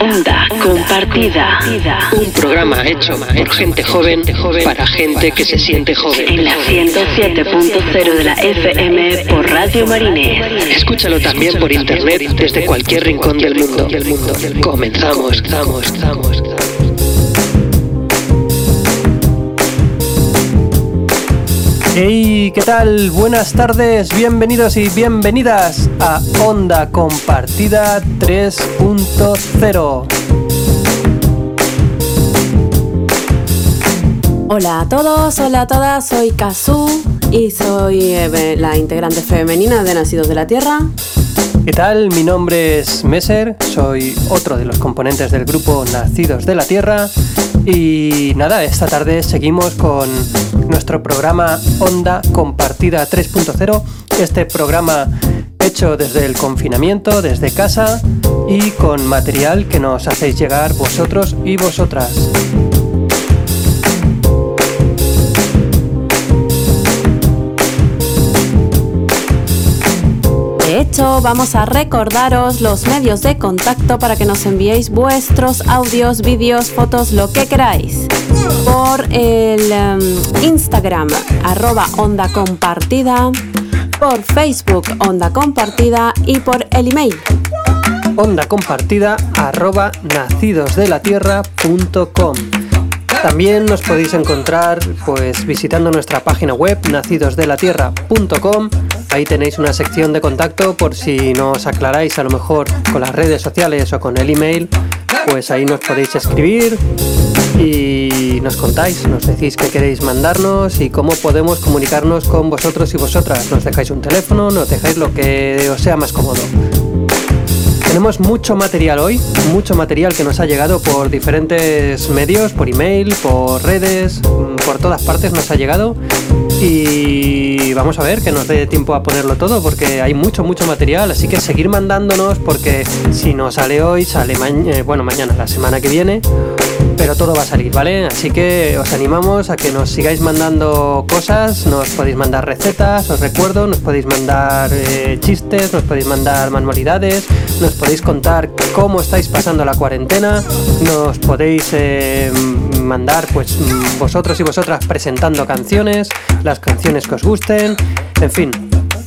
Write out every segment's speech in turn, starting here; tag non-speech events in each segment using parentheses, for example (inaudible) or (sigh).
Onda Compartida. Un programa hecho por gente joven para gente que se siente joven. En la 107.0 de la FM por Radio Marinés. Escúchalo también por internet desde cualquier rincón del mundo. Comenzamos, vamos, Hey, ¿qué tal? Buenas tardes, bienvenidos y bienvenidas a Onda Compartida 3.0. Hola a todos, hola a todas, soy Kazu y soy eh, la integrante femenina de Nacidos de la Tierra. ¿Qué tal? Mi nombre es Messer, soy otro de los componentes del grupo Nacidos de la Tierra y nada, esta tarde seguimos con nuestro programa Onda Compartida 3.0, este programa hecho desde el confinamiento, desde casa y con material que nos hacéis llegar vosotros y vosotras. Hecho, vamos a recordaros los medios de contacto para que nos enviéis vuestros audios, vídeos, fotos, lo que queráis. Por el em, Instagram, arroba onda compartida, por Facebook, onda compartida y por el email. Onda compartida arroba nacidosdelatierra.com. También nos podéis encontrar pues visitando nuestra página web nacidosdelatierra.com. Ahí tenéis una sección de contacto por si no os aclaráis a lo mejor con las redes sociales o con el email, pues ahí nos podéis escribir y nos contáis, nos decís qué queréis mandarnos y cómo podemos comunicarnos con vosotros y vosotras. Nos dejáis un teléfono, nos dejáis lo que os sea más cómodo. Tenemos mucho material hoy, mucho material que nos ha llegado por diferentes medios, por email, por redes, por todas partes nos ha llegado. Y vamos a ver que nos dé tiempo a ponerlo todo porque hay mucho, mucho material. Así que seguir mandándonos porque si no sale hoy, sale mañana, bueno, mañana, la semana que viene. Pero todo va a salir, ¿vale? Así que os animamos a que nos sigáis mandando cosas. Nos podéis mandar recetas, os recuerdo, nos podéis mandar eh, chistes, nos podéis mandar manualidades, nos podéis contar cómo estáis pasando la cuarentena, nos podéis eh, mandar pues mm, vosotros y vosotras presentando canciones, las canciones que os gusten, en fin,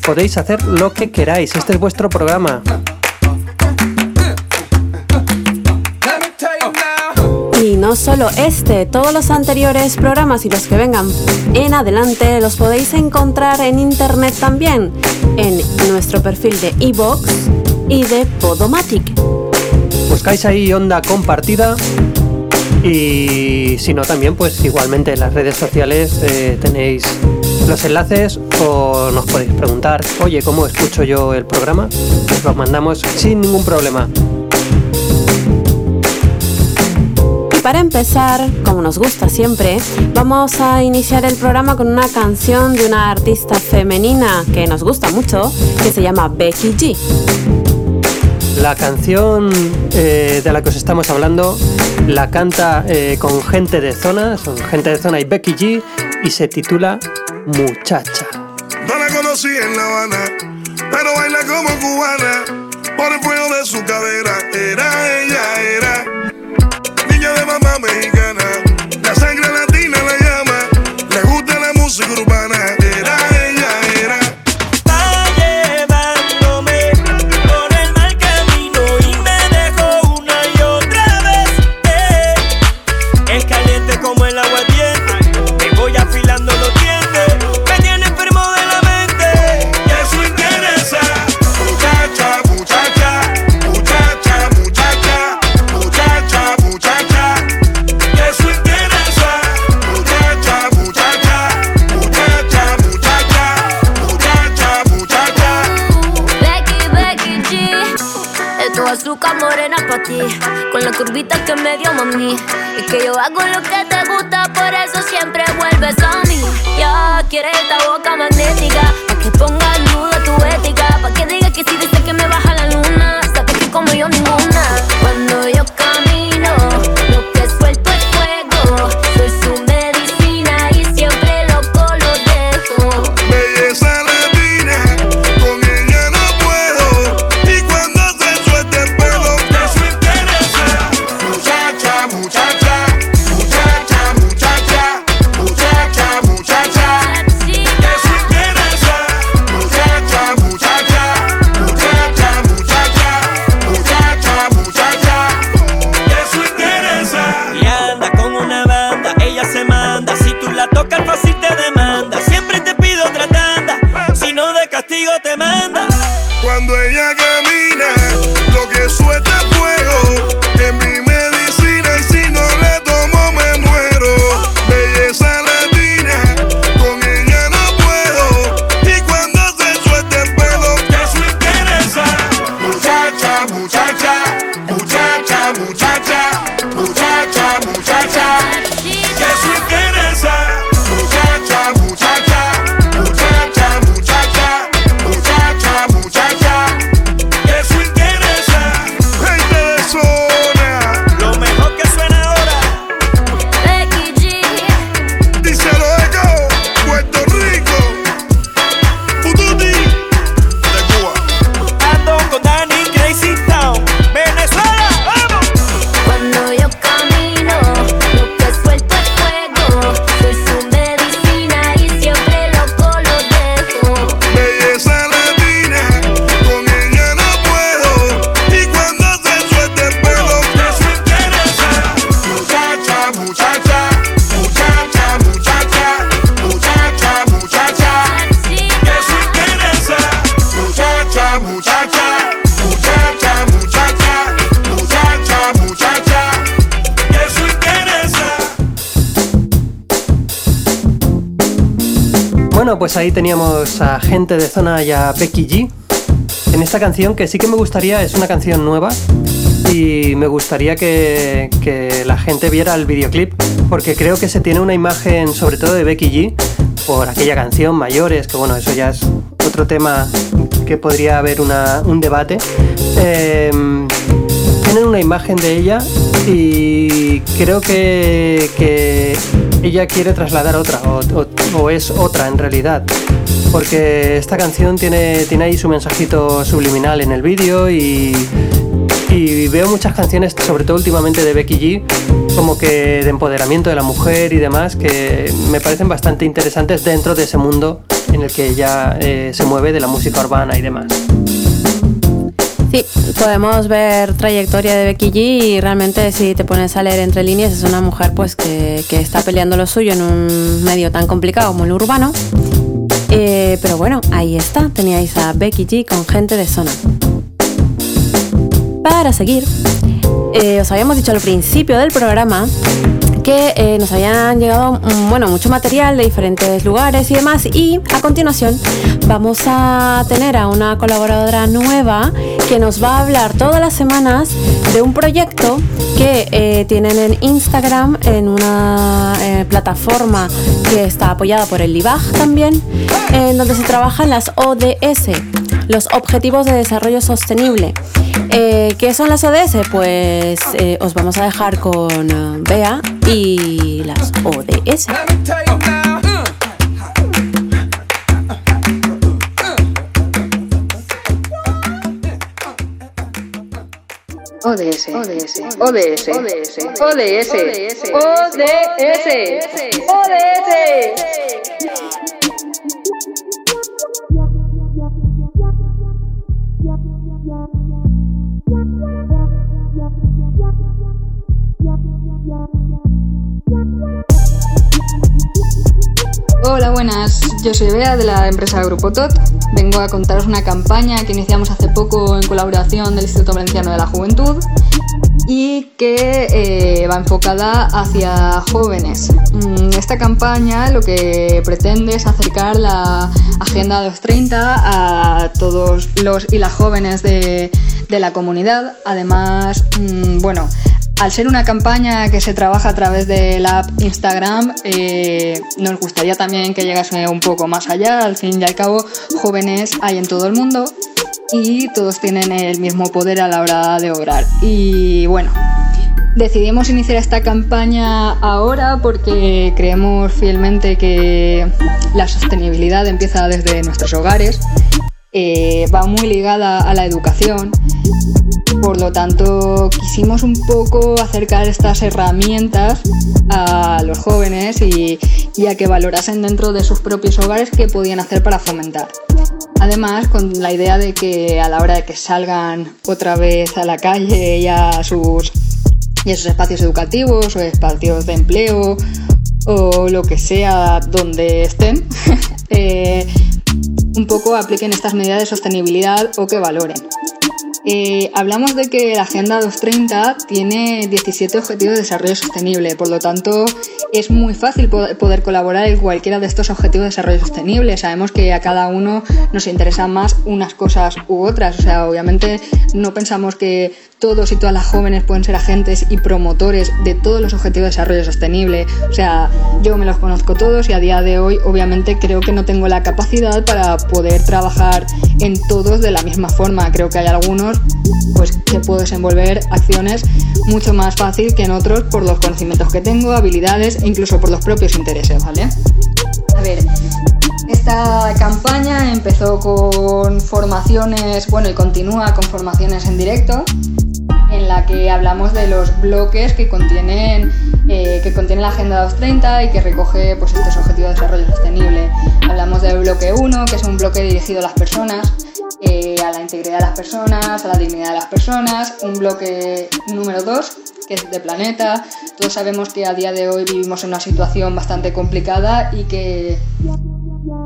podéis hacer lo que queráis, este es vuestro programa. Y no solo este, todos los anteriores programas y los que vengan en adelante los podéis encontrar en internet también, en nuestro perfil de iVoox y de Podomatic. Buscáis ahí onda compartida y si no también pues igualmente en las redes sociales eh, tenéis los enlaces o nos podéis preguntar, oye, ¿cómo escucho yo el programa? Os lo mandamos sin ningún problema. Y para empezar, como nos gusta siempre, vamos a iniciar el programa con una canción de una artista femenina que nos gusta mucho, que se llama Becky G. La canción eh, de la que os estamos hablando la canta eh, con gente de zona, son gente de zona y Becky G, y se titula Muchacha. No la conocí en La Habana, pero baila como cubana, por el fuego de su cadera. Era ella, era niña de mamá mexicana, la sangre latina la llama, le gusta la música urbana. Que me dio mami. Y que yo hago lo que te gusta, por eso siempre vuelves a mí. Ya quieres esta pues ahí teníamos a gente de zona y a Becky G. En esta canción que sí que me gustaría, es una canción nueva y me gustaría que, que la gente viera el videoclip porque creo que se tiene una imagen sobre todo de Becky G por aquella canción Mayores, que bueno, eso ya es otro tema que podría haber un debate. Eh, tienen una imagen de ella y creo que, que ella quiere trasladar otra o, es otra en realidad porque esta canción tiene, tiene ahí su mensajito subliminal en el vídeo y, y veo muchas canciones, sobre todo últimamente de Becky G, como que de empoderamiento de la mujer y demás, que me parecen bastante interesantes dentro de ese mundo en el que ella eh, se mueve de la música urbana y demás. Sí, podemos ver trayectoria de Becky G y realmente si te pones a leer entre líneas es una mujer pues que, que está peleando lo suyo en un medio tan complicado como el urbano. Eh, pero bueno, ahí está, teníais a Becky G con gente de zona. Para seguir, eh, os habíamos dicho al principio del programa que eh, nos habían llegado mm, bueno, mucho material de diferentes lugares y demás y a continuación vamos a tener a una colaboradora nueva que nos va a hablar todas las semanas de un proyecto que eh, tienen en Instagram en una eh, plataforma que está apoyada por el LIBAG también en donde se trabajan las ODS los Objetivos de Desarrollo Sostenible. Eh, ¿Qué son las ODS? Pues eh, os vamos a dejar con eh, Bea y las ODS. ODS, ODS, ODS, ODS, ODS, ODS, ODS. Hola, buenas. Yo soy Bea de la empresa Grupo TOT. Vengo a contaros una campaña que iniciamos hace poco en colaboración del Instituto Valenciano de la Juventud y que eh, va enfocada hacia jóvenes. Mm, Esta campaña lo que pretende es acercar la Agenda 230 a todos los y las jóvenes de, de la comunidad. Además, mm, bueno, al ser una campaña que se trabaja a través de la app Instagram, eh, nos gustaría también que llegase un poco más allá. Al fin y al cabo, jóvenes hay en todo el mundo y todos tienen el mismo poder a la hora de obrar. Y bueno, decidimos iniciar esta campaña ahora porque creemos fielmente que la sostenibilidad empieza desde nuestros hogares, eh, va muy ligada a la educación. Por lo tanto, quisimos un poco acercar estas herramientas a los jóvenes y, a que valorasen dentro de sus propios hogares qué podían hacer para fomentar. Además, con la idea de que a la hora de que salgan otra vez a la calle y a sus, y espacios educativos o espacios de empleo o lo que sea donde estén, (laughs) eh, un poco apliquen estas medidas de sostenibilidad o que valoren. Eh, hablamos de que la Agenda 230 tiene 17 Objetivos de Desarrollo Sostenible, por lo tanto es muy fácil poder colaborar en cualquiera de estos Objetivos de Desarrollo Sostenible. Sabemos que a cada uno nos interesan más unas cosas u otras, o sea, obviamente no pensamos que todos y todas las jóvenes pueden ser agentes y promotores de todos los objetivos de desarrollo sostenible. O sea, yo me los conozco todos y a día de hoy obviamente creo que no tengo la capacidad para poder trabajar en todos de la misma forma. Creo que hay algunos pues que puedo desenvolver acciones mucho más fácil que en otros por los conocimientos que tengo, habilidades e incluso por los propios intereses, ¿vale? A ver, esta campaña empezó con formaciones, bueno, y continúa con formaciones en directo en la que hablamos de los bloques que contienen, eh, que contiene la Agenda 230 y que recoge pues, estos objetivos de desarrollo sostenible. Hablamos del bloque 1, que es un bloque dirigido a las personas, eh, a la integridad de las personas, a la dignidad de las personas. Un bloque número 2, que es de planeta. Todos sabemos que a día de hoy vivimos en una situación bastante complicada y que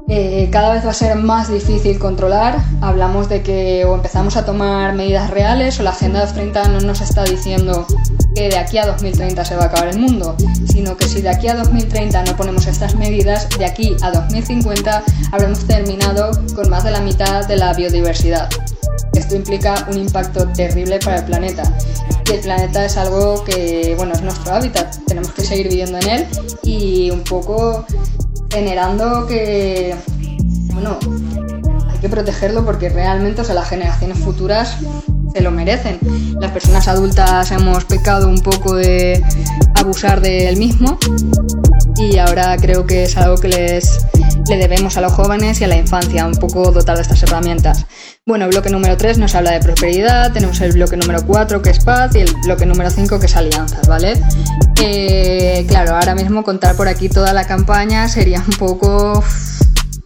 eh, cada vez va a ser más difícil controlar. Hablamos de que o empezamos a tomar medidas reales o la Agenda 2030 no nos está diciendo que de aquí a 2030 se va a acabar el mundo, sino que si de aquí a 2030 no ponemos estas medidas, de aquí a 2050 habremos terminado con más de la mitad de la biodiversidad. Esto implica un impacto terrible para el planeta. Y el planeta es algo que, bueno, es nuestro hábitat, tenemos que seguir viviendo en él y un poco generando que, bueno, hay que protegerlo porque realmente, o sea, las generaciones futuras se lo merecen. Las personas adultas hemos pecado un poco de abusar del mismo y ahora creo que es algo que les le debemos a los jóvenes y a la infancia, un poco dotar de estas herramientas. Bueno, bloque número 3 nos habla de prosperidad, tenemos el bloque número 4 que es paz y el bloque número 5 que es alianzas, ¿vale? Eh, claro, ahora mismo contar por aquí toda la campaña sería un poco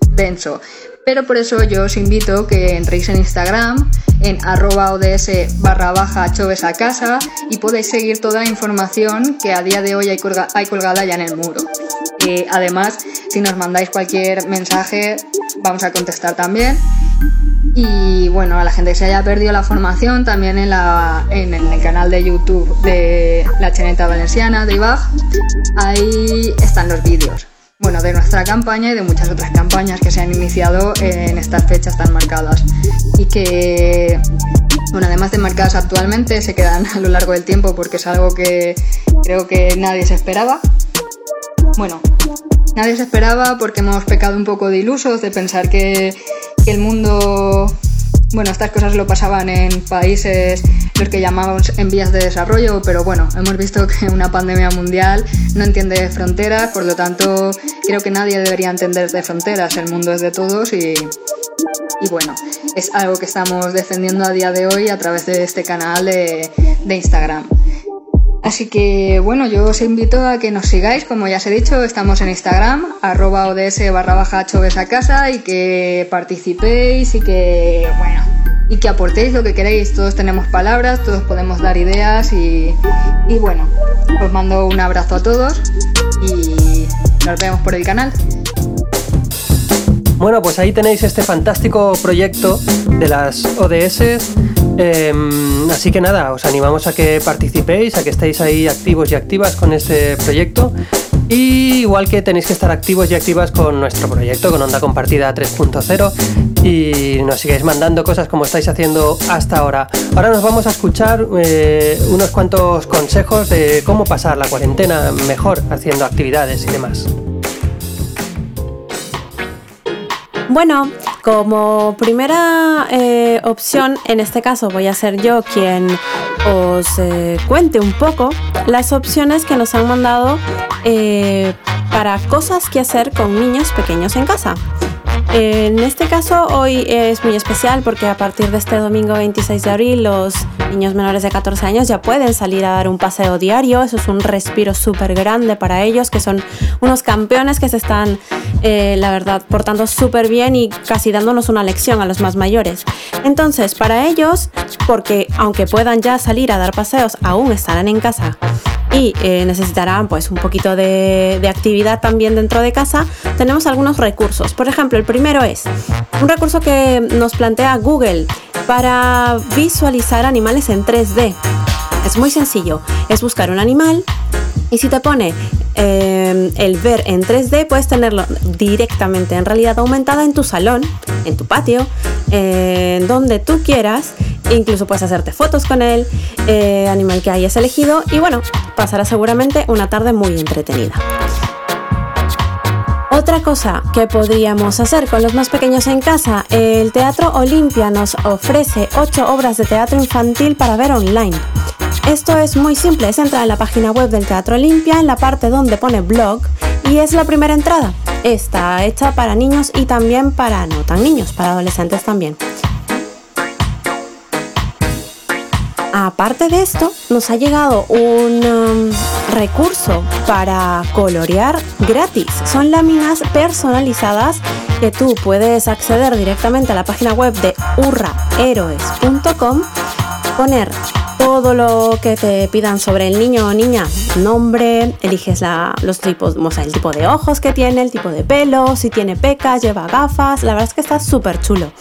denso, pero por eso yo os invito que entréis en Instagram en arroba ods barra baja choves a casa y podéis seguir toda la información que a día de hoy hay, colgada ya en el muro. Eh, además, si nos mandáis cualquier mensaje, vamos a contestar también. Y bueno, a la gente que se haya perdido la formación, también en, la, en, el canal de YouTube de la Cheneta Valenciana de IBAG, ahí están los vídeos. Bueno, de nuestra campaña y de muchas otras campañas que se han iniciado en estas fechas tan marcadas. Y que, bueno, además de marcadas actualmente, se quedan a lo largo del tiempo porque es algo que creo que nadie se esperaba. Bueno, nadie se esperaba porque hemos pecado un poco de ilusos, de pensar que el mundo, bueno, estas cosas lo pasaban en países los que llamamos en vías de desarrollo, pero bueno, hemos visto que una pandemia mundial no entiende fronteras, por lo tanto creo que nadie debería entender de fronteras, el mundo es de todos y, y bueno, es algo que estamos defendiendo a día de hoy a través de este canal de, de Instagram. Así que bueno, yo os invito a que nos sigáis, como ya os he dicho, estamos en Instagram, arroba ods barra baja y que participéis y que, bueno, y que aportéis lo que queréis. Todos tenemos palabras, todos podemos dar ideas y, y bueno, os mando un abrazo a todos y nos vemos por el canal. Bueno, pues ahí tenéis este fantástico proyecto de las ODS Em, así que nada, os animamos a que participéis, a que estéis ahí activos y activas con este proyecto. Y igual que tenéis que estar activos y activas con nuestro proyecto, con Onda Compartida 3.0, y nos sigáis mandando cosas como estáis haciendo hasta ahora. Ahora nos vamos a escuchar eh, unos cuantos consejos de cómo pasar la cuarentena mejor haciendo actividades y demás. Bueno, como primera eh, opción, en este caso voy a ser yo quien os eh, cuente un poco las opciones que nos han mandado eh, para cosas que hacer con niños pequeños en casa. En este caso hoy es muy especial porque a partir de este domingo 26 de abril los niños menores de 14 años ya pueden salir a dar un paseo diario. Eso es un respiro súper grande para ellos, que son unos campeones que se están, eh, la verdad, portando súper bien y casi dándonos una lección a los más mayores. Entonces, para ellos, porque aunque puedan ya salir a dar paseos, aún estarán en casa y eh, necesitarán pues un poquito de, actividad también dentro de casa, tenemos algunos recursos. Por ejemplo, el primero es un recurso que nos plantea Google para visualizar animales en 3D. Es muy sencillo, es buscar un animal y si te pone eh, el ver en 3D, puedes tenerlo directamente en realidad aumentada en tu salón, en tu patio, eh, donde tú quieras. Incluso puedes hacerte fotos con el eh, animal que hayas elegido y bueno, pasará seguramente una tarde muy entretenida. Otra cosa que podríamos hacer con los más pequeños en casa, el Teatro Olimpia nos ofrece 8 obras de teatro infantil para ver online. Esto es muy simple, es entrar en la página web del Teatro Olimpia, en la parte donde pone blog, y es la primera entrada. Está hecha para niños y también para no tan niños, para adolescentes también. Aparte de esto, nos ha llegado un um, recurso para colorear gratis. Son láminas personalizadas que tú puedes acceder directamente a la página web de urraheroes.com, poner todo lo que te pidan sobre el niño o niña, nombre, eliges los tipos, o sea, el tipo de ojos que tiene, el tipo de pelo, si tiene pecas, lleva gafas, la verdad es que está súper chulo.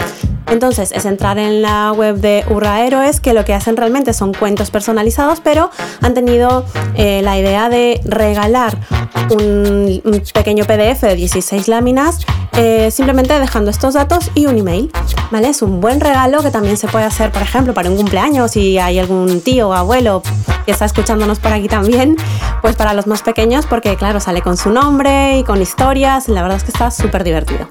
Entonces es entrar en la web de Urra Héroes, que lo que hacen realmente son cuentos personalizados, pero han tenido eh, la idea de regalar un, pequeño PDF de 16 láminas, eh, simplemente dejando estos datos y un email. ¿Vale? Es un buen regalo que también se puede hacer, por ejemplo, para un cumpleaños, si hay algún tío o abuelo que está escuchándonos por aquí también, pues para los más pequeños, porque claro, sale con su nombre y con historias, y la verdad es que está súper divertido.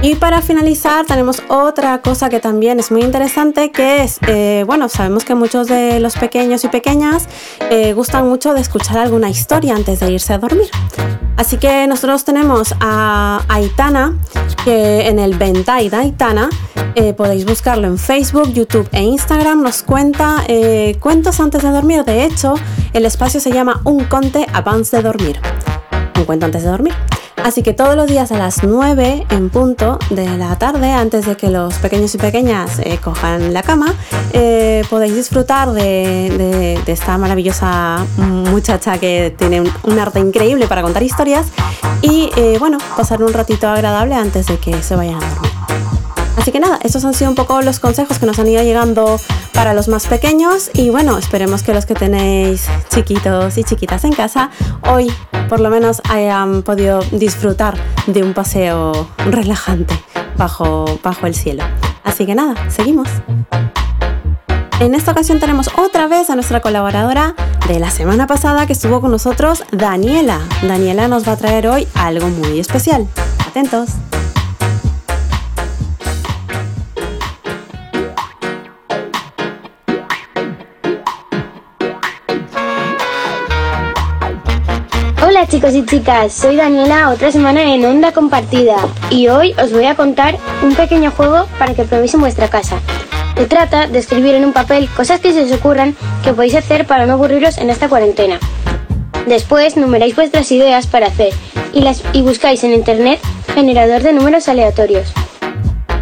Y para finalizar tenemos otra cosa que también es muy interesante que es, eh, bueno, sabemos que muchos de los pequeños y pequeñas eh, gustan mucho de escuchar alguna historia antes de irse a dormir. Así que nosotros tenemos a Aitana, que en el Ventai de Aitana eh, podéis buscarlo en Facebook, YouTube e Instagram, nos cuenta cuentos antes de dormir. De hecho, el espacio se llama Un Conte Avance de Dormir. Un cuento antes de dormir. Así que todos los días a las 9 en punto de la tarde, antes de que los pequeños y pequeñas eh, cojan la cama, eh, podéis disfrutar de, esta maravillosa muchacha que tiene un, arte increíble para contar historias y eh, bueno, pasar un ratito agradable antes de que se vayan a dormir. Así que nada, estos han sido un poco los consejos que nos han ido llegando para los más pequeños y bueno, esperemos que los que tenéis chiquitos y chiquitas en casa hoy por lo menos hayan podido disfrutar de un paseo relajante bajo, bajo el cielo. Así que nada, seguimos. En esta ocasión tenemos otra vez a nuestra colaboradora de la semana pasada que estuvo con nosotros, Daniela. Daniela nos va a traer hoy algo muy especial. Atentos. Hola chicos y chicas, soy Daniela, otra semana en Onda Compartida y hoy os voy a contar un pequeño juego para que probéis en vuestra casa. Se trata de escribir en un papel cosas que se os ocurran que podéis hacer para no aburriros en esta cuarentena. Después numeráis vuestras ideas para hacer y, las, y buscáis en internet generador de números aleatorios.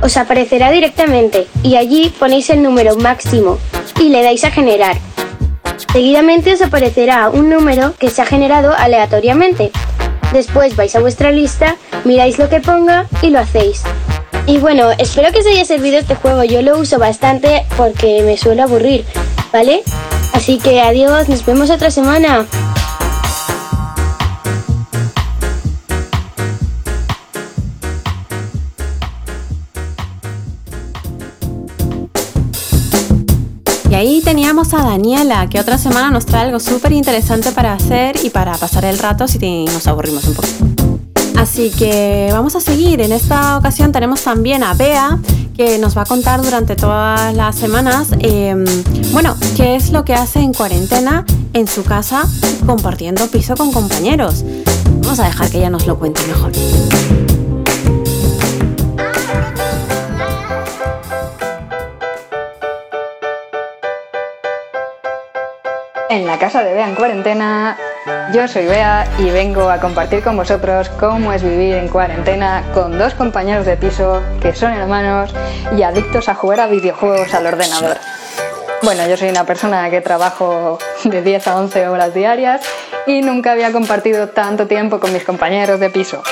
Os aparecerá directamente y allí ponéis el número máximo y le dais a generar Seguidamente os aparecerá un número que se ha generado aleatoriamente. Después vais a vuestra lista, miráis lo que ponga y lo hacéis. Y bueno, espero que os haya servido este juego. Yo lo uso bastante porque me suelo aburrir, ¿vale? Así que adiós, nos vemos otra semana. Ahí teníamos a Daniela, que otra semana nos trae algo súper interesante para hacer y para pasar el rato si nos aburrimos un poco. Así que vamos a seguir. En esta ocasión tenemos también a Bea, que nos va a contar durante todas las semanas, em, bueno, qué es lo que hace en cuarentena en su casa compartiendo piso con compañeros. Vamos a dejar que ella nos lo cuente mejor. En la casa de Bea en cuarentena, yo soy Bea y vengo a compartir con vosotros cómo es vivir en cuarentena con dos compañeros de piso que son hermanos y adictos a jugar a videojuegos al ordenador. Bueno, yo soy una persona que trabajo de 10 a 11 horas diarias y nunca había compartido tanto tiempo con mis compañeros de piso.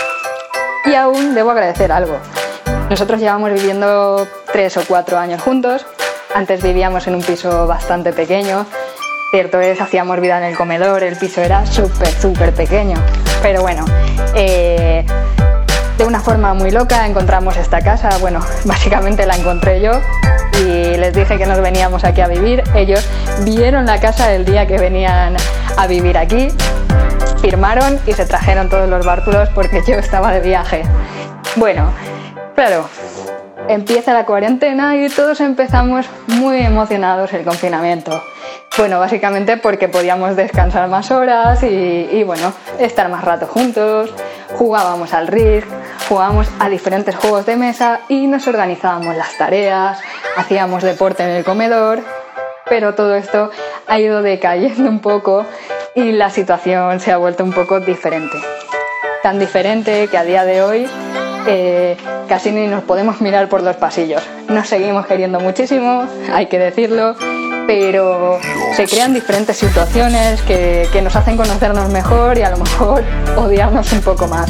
Y aún debo agradecer algo. Nosotros llevamos viviendo tres o cuatro años juntos. Antes vivíamos en un piso bastante pequeño. Cierto es, hacíamos vida en el comedor, el piso era súper, súper pequeño. Pero bueno, eh, de una forma muy loca encontramos esta casa. Bueno, (laughs) básicamente la encontré yo y les dije que nos veníamos aquí a vivir. Ellos vieron la casa el día que venían a vivir aquí, firmaron y se trajeron todos los bártulos porque yo estaba de viaje. Bueno, claro, empieza la cuarentena y todos empezamos muy emocionados el confinamiento. Bueno, básicamente porque podíamos descansar más horas y, bueno, estar más rato juntos, jugábamos al Risk, jugábamos a diferentes juegos de mesa y nos organizábamos las tareas, hacíamos deporte en el comedor, pero todo esto ha ido decayendo un poco y la situación se ha vuelto un poco diferente. Tan diferente que a día de hoy eh, casi ni nos podemos mirar por los pasillos. Nos seguimos queriendo muchísimo, hay que decirlo, pero se crean diferentes situaciones que, que nos hacen conocernos mejor y a lo mejor (laughs) odiarnos un poco más.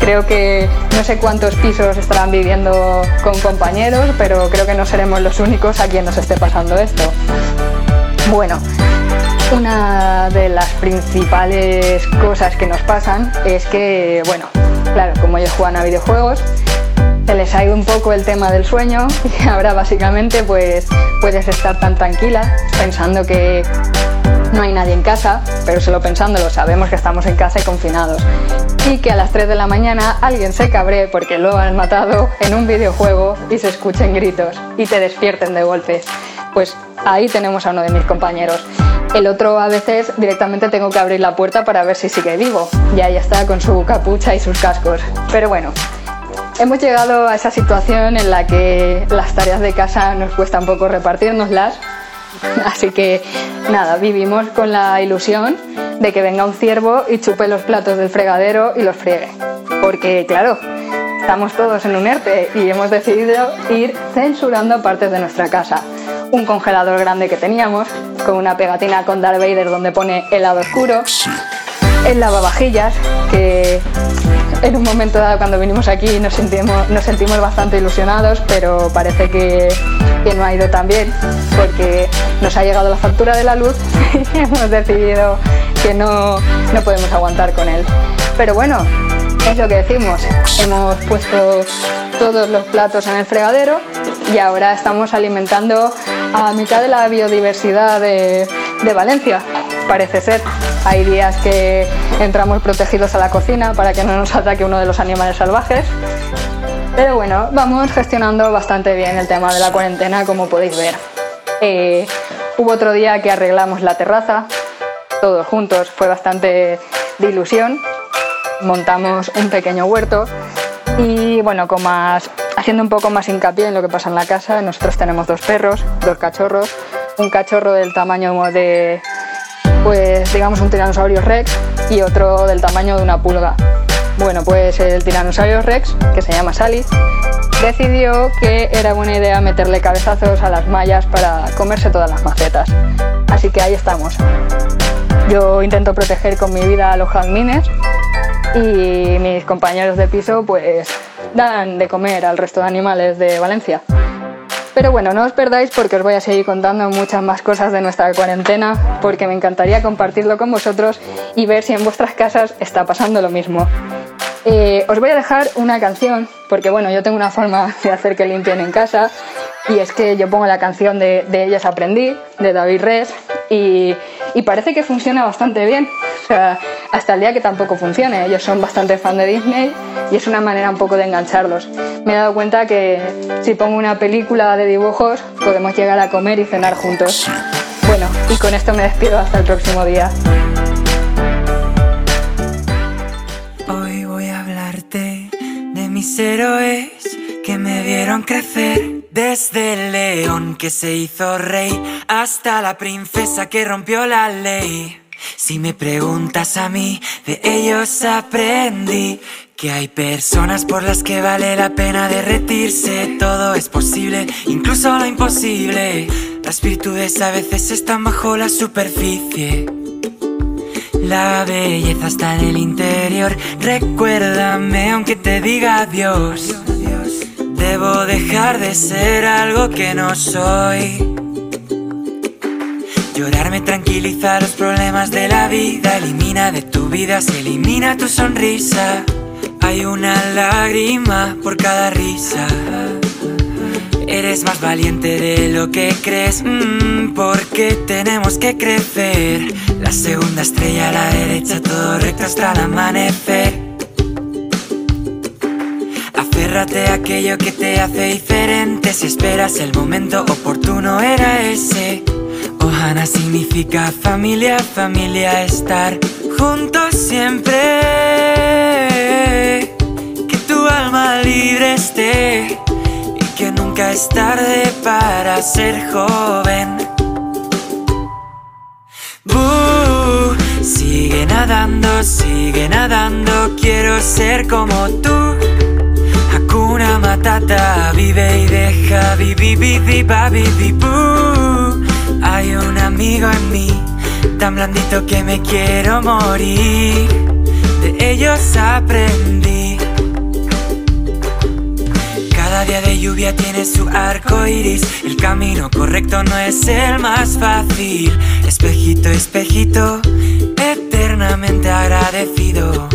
Creo que no sé cuántos pisos estarán viviendo con compañeros, pero creo que no seremos los únicos a quien nos esté pasando esto. Bueno, una de las principales cosas que nos pasan es que, bueno, claro, como ellos juegan a videojuegos, se les ha ido un poco el tema del sueño (laughs) y ahora básicamente pues puedes estar tan tranquila pensando que no hay nadie en casa, pero solo pensándolo sabemos que estamos en casa y confinados. Y que a las 3 de la mañana alguien se cabre porque lo han matado en un videojuego y se escuchen gritos y te despierten de golpe. Pues ahí tenemos a uno de mis compañeros. El otro a veces directamente tengo que abrir la puerta para ver si sigue vivo. Y ahí está con su capucha y sus cascos. Pero bueno, hemos llegado a esa situación en la que las tareas de casa nos cuesta un poco repartirnoslas. (laughs) Así que nada, vivimos con la ilusión de que venga un ciervo y chupe los platos del fregadero y los friegue. Porque claro, estamos todos en un ERTE y hemos decidido ir censurando partes de nuestra casa. Un congelador grande que teníamos, con una pegatina con Darth Vader donde pone helado oscuro. El lavavajillas, que en un momento dado cuando vinimos aquí nos sentimos, nos sentimos bastante ilusionados, pero parece que, que no ha ido tan bien porque nos ha llegado la factura de la luz (laughs) y hemos decidido que no, no podemos aguantar con él. Pero bueno, es lo que decimos, hemos puesto todos los platos en el fregadero y ahora estamos alimentando a mitad de la biodiversidad de, Valencia, parece ser. Hay días que entramos protegidos a la cocina para que no nos ataque uno de los animales salvajes. Pero bueno, vamos gestionando bastante bien el tema de la cuarentena, como podéis ver. Eh, hubo otro día que arreglamos la terraza, todos juntos, fue bastante de ilusión. Montamos un pequeño huerto y bueno, con más, haciendo un poco más hincapié en lo que pasa en la casa, nosotros tenemos dos perros, dos cachorros, un cachorro del tamaño de, pues digamos, un tiranosaurio rex y otro del tamaño de una pulga. Bueno, pues el tiranosaurio rex, que se llama Sally, decidió que era buena idea meterle cabezazos a las mallas para comerse todas las macetas. Así que ahí estamos. Yo intento proteger con mi vida a los jazmines y mis compañeros de piso pues dan de comer al resto de animales de Valencia. Pero bueno, no os perdáis porque os voy a seguir contando muchas más cosas de nuestra cuarentena, porque me encantaría compartirlo con vosotros y ver si en vuestras casas está pasando lo mismo. Eh, os voy a dejar una canción, porque bueno, yo tengo una forma (laughs) de hacer que limpien en casa, y es que yo pongo la canción de, de Ellas Aprendí, de David Res, y, y parece que funciona bastante bien. O sea, hasta el día que tampoco funcione. Ellos son bastante fan de Disney y es una manera un poco de engancharlos. Me he dado cuenta que si pongo una película de dibujos podemos llegar a comer y cenar juntos. Bueno, y con esto me despido hasta el próximo día. Hoy voy a hablarte de mis héroes que me vieron crecer. Desde el león que se hizo rey hasta la princesa que rompió la ley. Si me preguntas a mí, de ellos aprendí que hay personas por las que vale la pena derretirse. Todo es posible, incluso lo imposible. Las virtudes a veces están bajo la superficie. La belleza está en el interior. Recuérdame aunque te diga adiós. Debo dejar de ser algo que no soy. Llorar me tranquiliza los problemas de la vida. Elimina de tu vida, se elimina tu sonrisa. Hay una lágrima por cada risa. Eres más valiente de lo que crees, mm, porque tenemos que crecer. La segunda estrella a la derecha, todo recto hasta el amanecer. Aférrate a aquello que te hace diferente. Si esperas el momento oportuno, era ese. Ohana significa familia, familia, estar juntos siempre. Que tu alma libre esté y que nunca es tarde para ser joven. Boo, sigue nadando, sigue nadando, quiero ser como tú. Matata, vive y deja, vivi, vivi, boo. Hay un amigo en mí, tan blandito que me quiero morir. De ellos aprendí. Cada día de lluvia tiene su arco iris. El camino correcto no es el más fácil. Espejito, espejito, eternamente agradecido.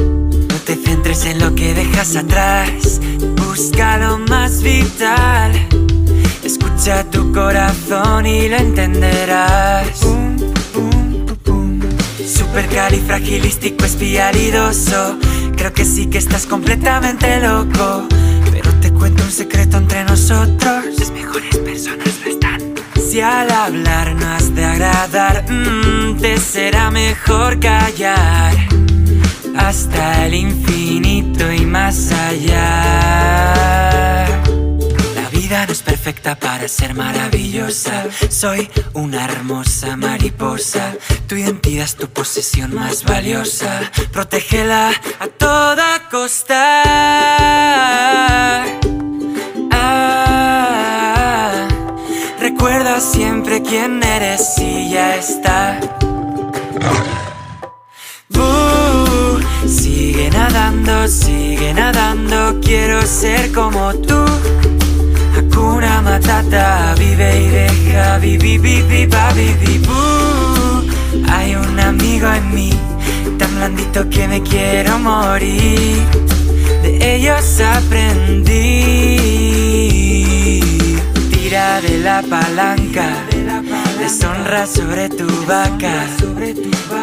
Te centres en lo que dejas atrás. Busca lo más vital. Escucha tu corazón y lo entenderás. Supercalifragilístico espialidoso. Creo que sí que estás completamente loco. Pero te cuento un secreto entre nosotros. Las mejores personas lo están. Si al hablar no has de agradar, mm, te será mejor callar. Hasta el infinito y más allá. La vida no es perfecta para ser maravillosa. Soy una hermosa mariposa. Tu identidad es tu posesión más valiosa. Protégela a toda costa. Ah, recuerda siempre quién eres y ya está. Sigue nadando, sigue nadando, quiero ser como tú. Hakuna Matata, vive y deja, vivi, vivi, babi. Hay un amigo en mí, tan blandito que me quiero morir. De ellos aprendí. Tira de la palanca, deshonra sobre tu vaca.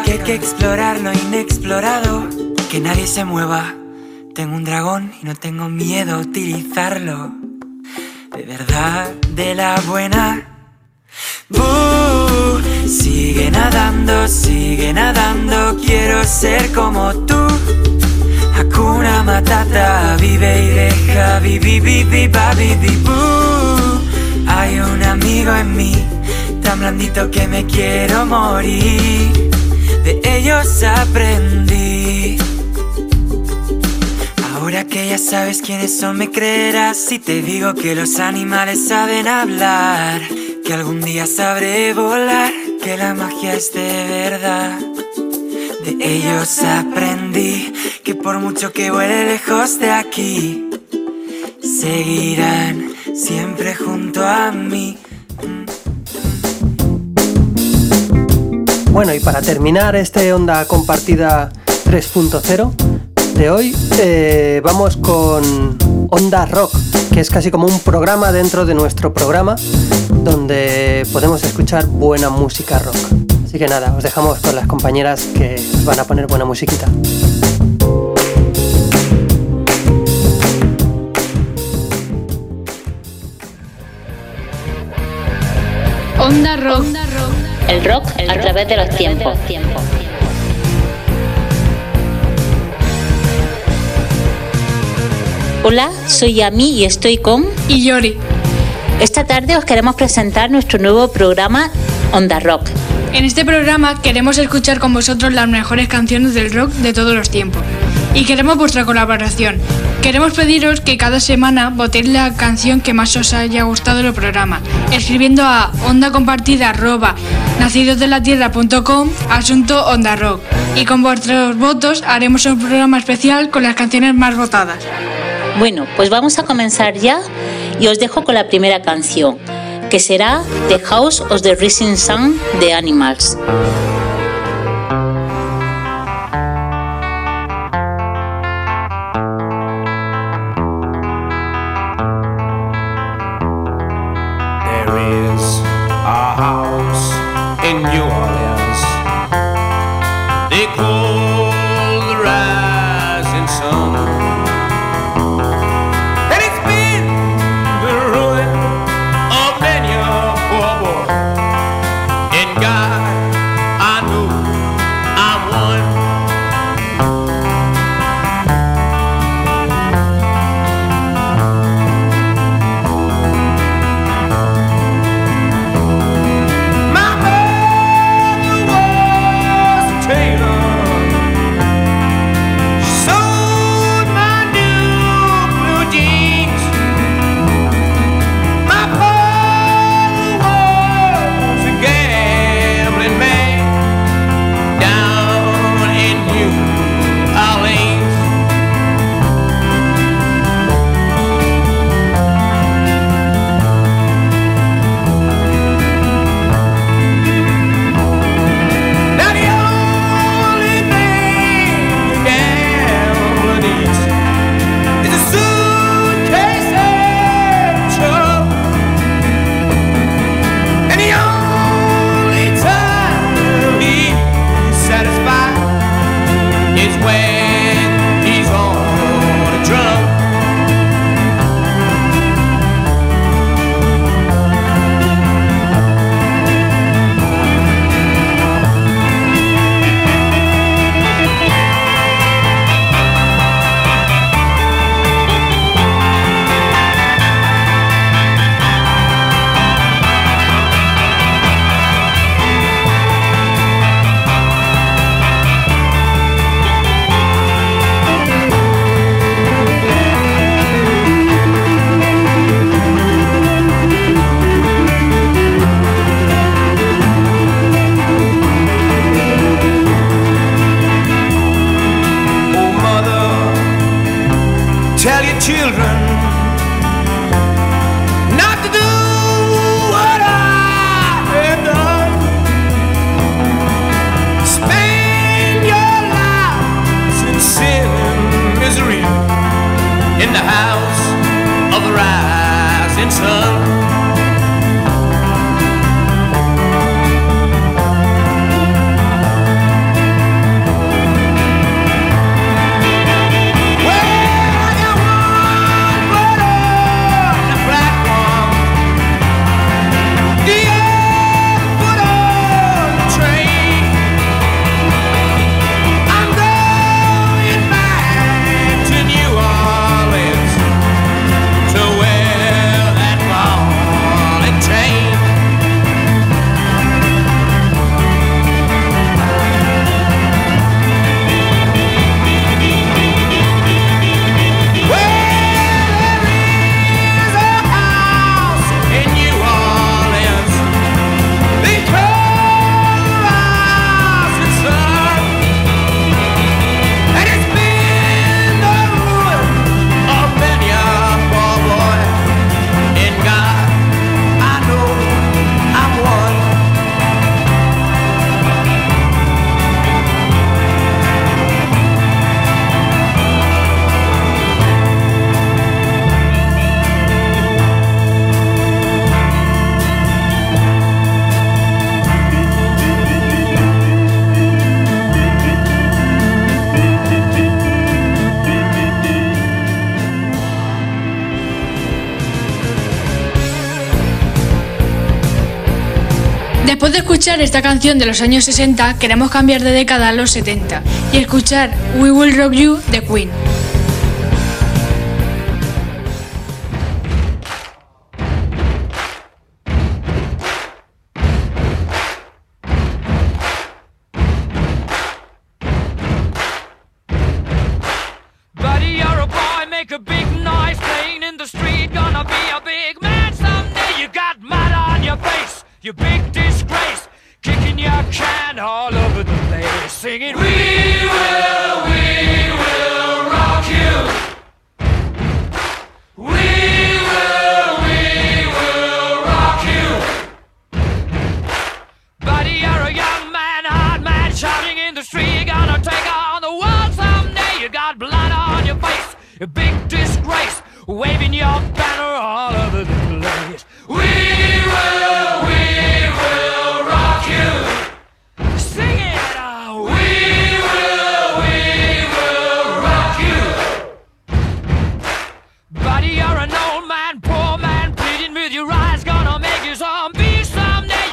Que hay que explorar lo inexplorado, que nadie se mueva. Tengo un dragón y no tengo miedo a utilizarlo. De verdad, de la buena. Boo, sigue nadando, sigue nadando, quiero ser como tú. Hakuna Matata, vive y deja, vivi, vivi, babi. Hay un amigo en mí, tan blandito que me quiero morir. De ellos aprendí. Que ya sabes quiénes son, me creerás si te digo que los animales saben hablar. Que algún día sabré volar, que la magia es de verdad. De ellos aprendí que por mucho que vuele lejos de aquí, seguirán siempre junto a mí. Bueno, y para terminar este Onda Compartida 3.0 de hoy, eh, vamos con Onda Rock, que es casi como un programa dentro de nuestro programa, donde podemos escuchar buena música rock. Así que nada, os dejamos con las compañeras que os van a poner buena musiquita. Onda Rock. El rock a través de los tiempos. Hola, soy Yami y estoy con... Y Yori. Esta tarde os queremos presentar nuestro nuevo programa Onda Rock. En este programa queremos escuchar con vosotros las mejores canciones del rock de todos los tiempos. Y queremos vuestra colaboración. Queremos pediros que cada semana votéis la canción que más os haya gustado del programa, escribiendo a onda compartida nacidosdelatierra.com asunto onda rock. Y con vuestros votos haremos un programa especial con las canciones más votadas. Bueno, pues vamos a comenzar ya Y os dejo con la primera canción, que será The House of the Rising Sun de Animals. Después de escuchar esta canción de los años 60, queremos cambiar de década a los 70 y escuchar We Will Rock You de Queen.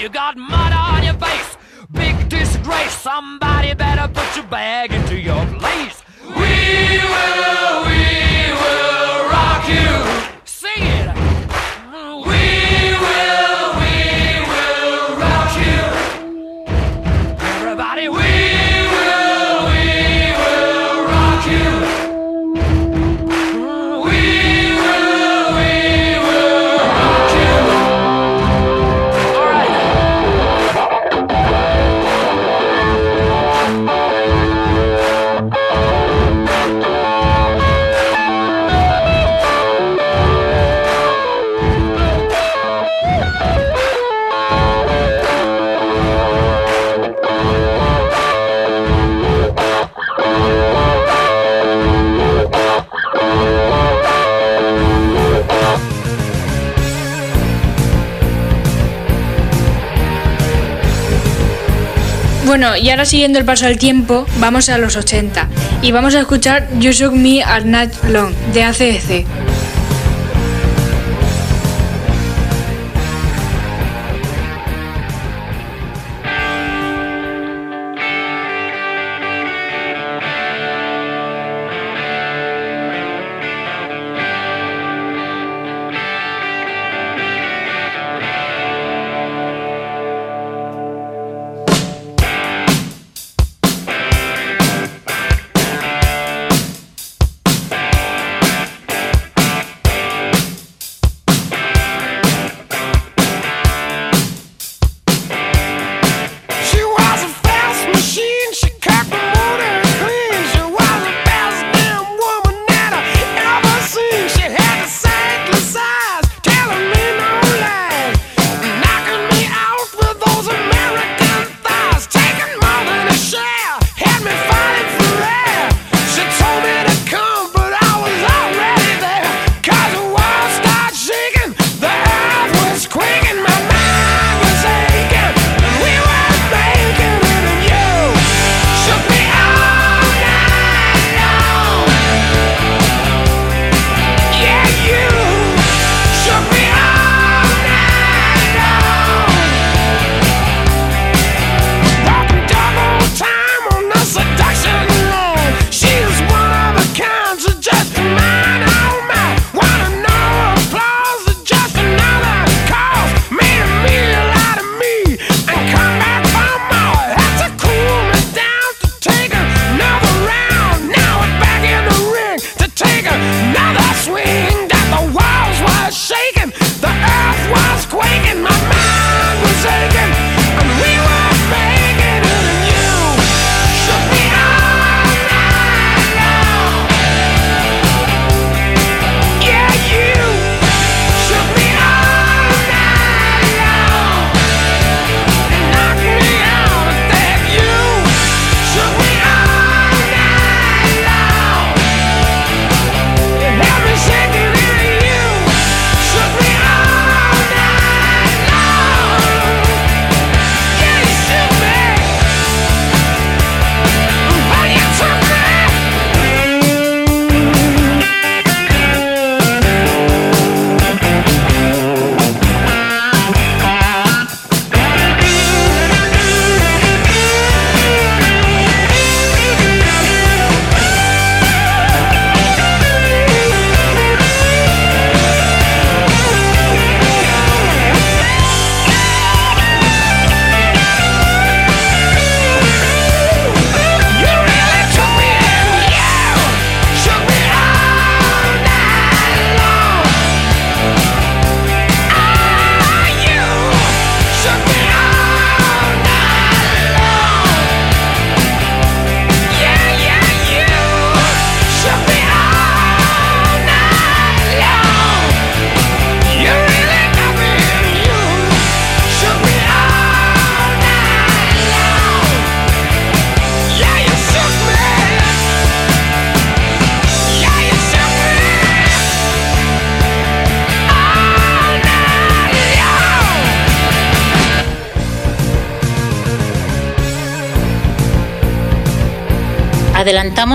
You got mud on your face, big disgrace. Somebody better put your bag into your place. We will, Bueno, y ahora siguiendo el paso del tiempo, vamos a los 80 y vamos a escuchar You Shook Me at Night Long de ACDC.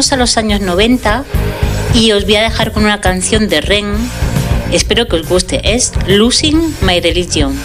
a los años 90 y os voy a dejar con una canción de Ren. Espero que os guste. Es Losing My Religion.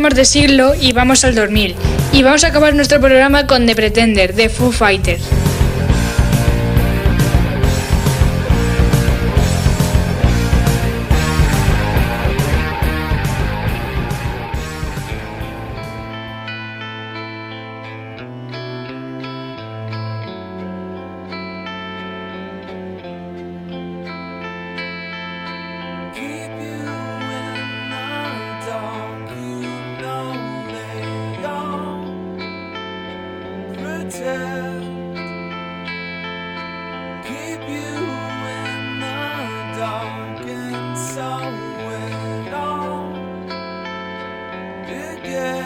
queremos decirlo y vamos al dormir. Y vamos a acabar nuestro programa con The Pretender, de Foo Fighters. again.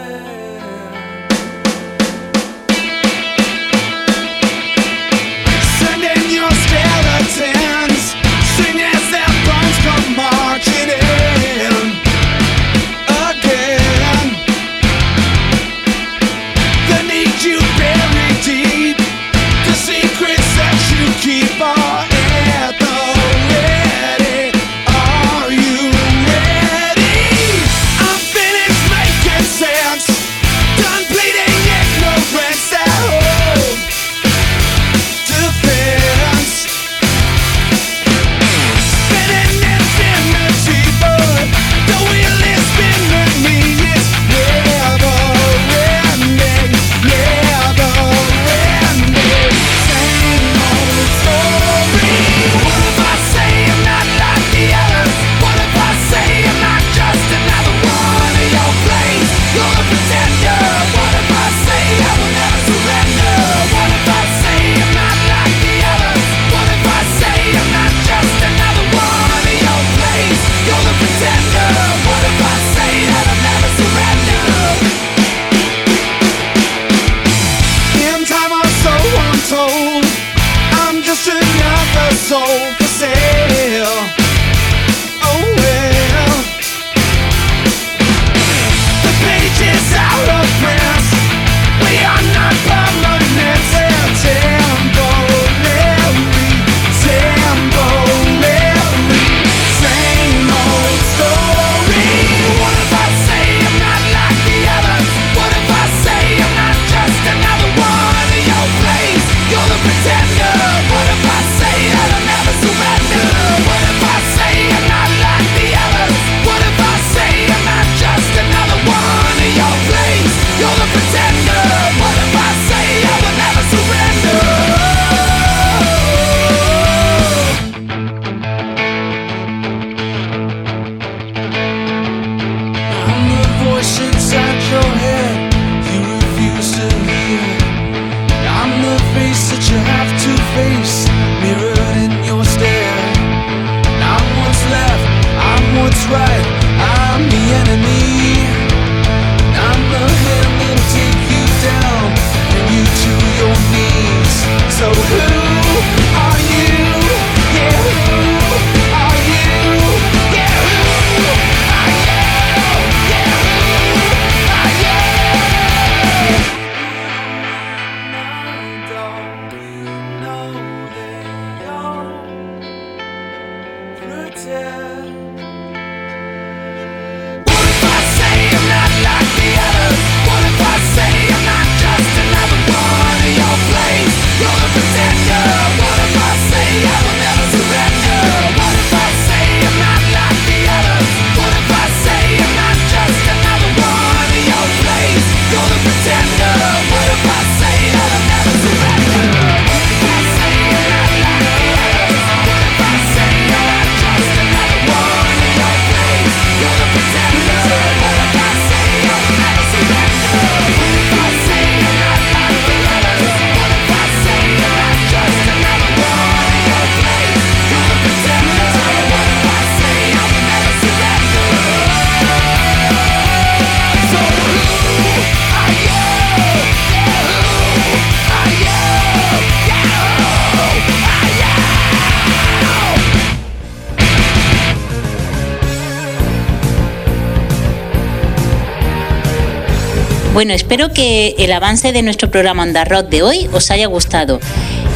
Bueno, espero que el avance de nuestro programa Andarrot de hoy os haya gustado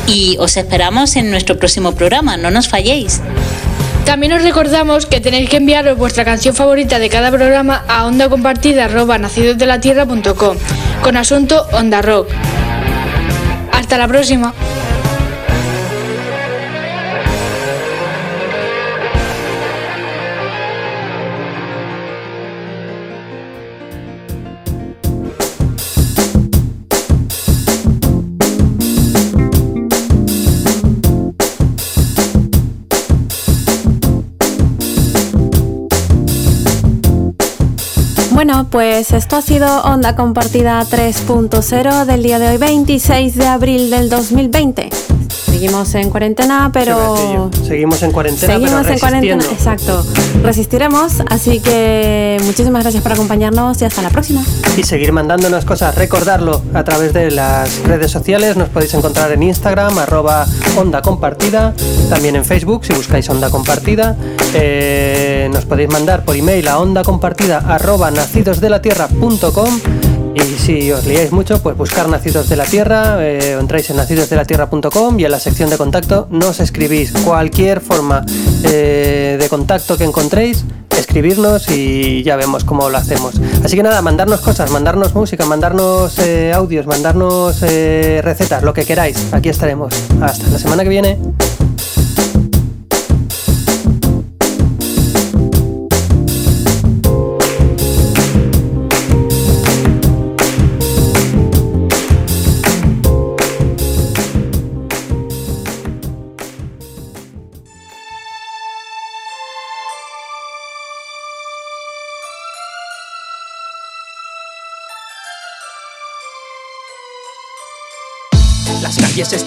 y os esperamos en nuestro próximo programa, no nos falléis. También os recordamos que tenéis que enviaros vuestra canción favorita de cada programa a onda compartida con asunto Onda Rock. Hasta la próxima. Bueno, pues esto ha sido Onda Compartida 3.0 del día de hoy, 26 de abril del 2020. Seguimos en cuarentena, pero... Seguimos en cuarentena, Seguimos pero en cuarentena, exacto. Resistiremos, así que muchísimas gracias por acompañarnos y hasta la próxima. y seguir mandándonos cosas. Recordarlo a través de las redes sociales. Nos podéis encontrar en Instagram, arroba onda compartida. También en Facebook, si buscáis onda compartida. Eh, podéis mandar por email a onda compartida arroba nacidosdelatierra.com. Y si os liáis mucho, pues buscar Nacidos de la Tierra, eh, entráis en nacidosdelatierra.com y en la sección de contacto nos escribís cualquier forma eh, de contacto que encontréis, escribirnos y ya vemos cómo lo hacemos. Así que nada, mandarnos cosas, mandarnos música, mandarnos eh, audios, mandarnos recetas, lo que queráis. Aquí estaremos. Hasta la semana que viene.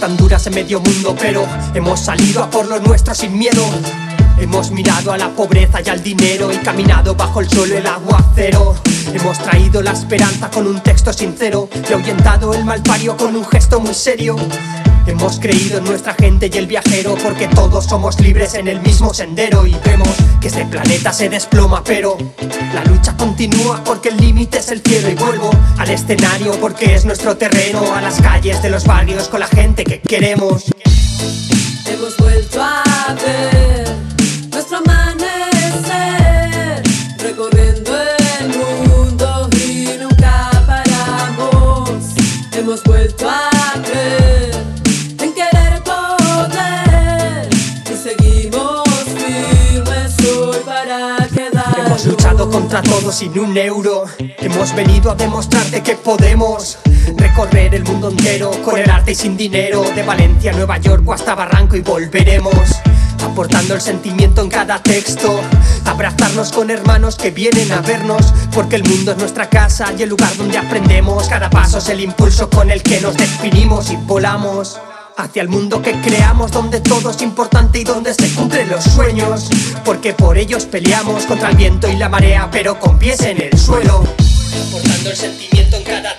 Están duras en medio mundo, pero hemos salido a por lo nuestro sin miedo. Hemos mirado a la pobreza y al dinero y caminado bajo el suelo el aguacero. Hemos traído la esperanza con un texto sincero y ahuyentado el malpario con un gesto muy serio. Hemos creído en nuestra gente y el viajero porque todos somos libres en el mismo sendero y vemos que este planeta se desploma pero la lucha continúa porque el límite es el cielo y vuelvo al escenario porque es nuestro terreno, a las calles de los barrios con la gente que queremos. Hemos vuelto a ver Hemos luchado contra todo sin un euro. Hemos venido a demostrarte que podemos recorrer el mundo entero con el arte y sin dinero. De Valencia a Nueva York o hasta Barranco y volveremos. Aportando el sentimiento en cada texto, abrazarnos con hermanos que vienen a vernos, porque el mundo es nuestra casa y el lugar donde aprendemos. Cada paso es el impulso con el que nos definimos y volamos. Hacia el mundo que creamos, donde todo es importante y donde se cumplen los sueños. Porque por ellos peleamos contra el viento y la marea, pero con pies en el suelo. Aportando el sentimiento en cada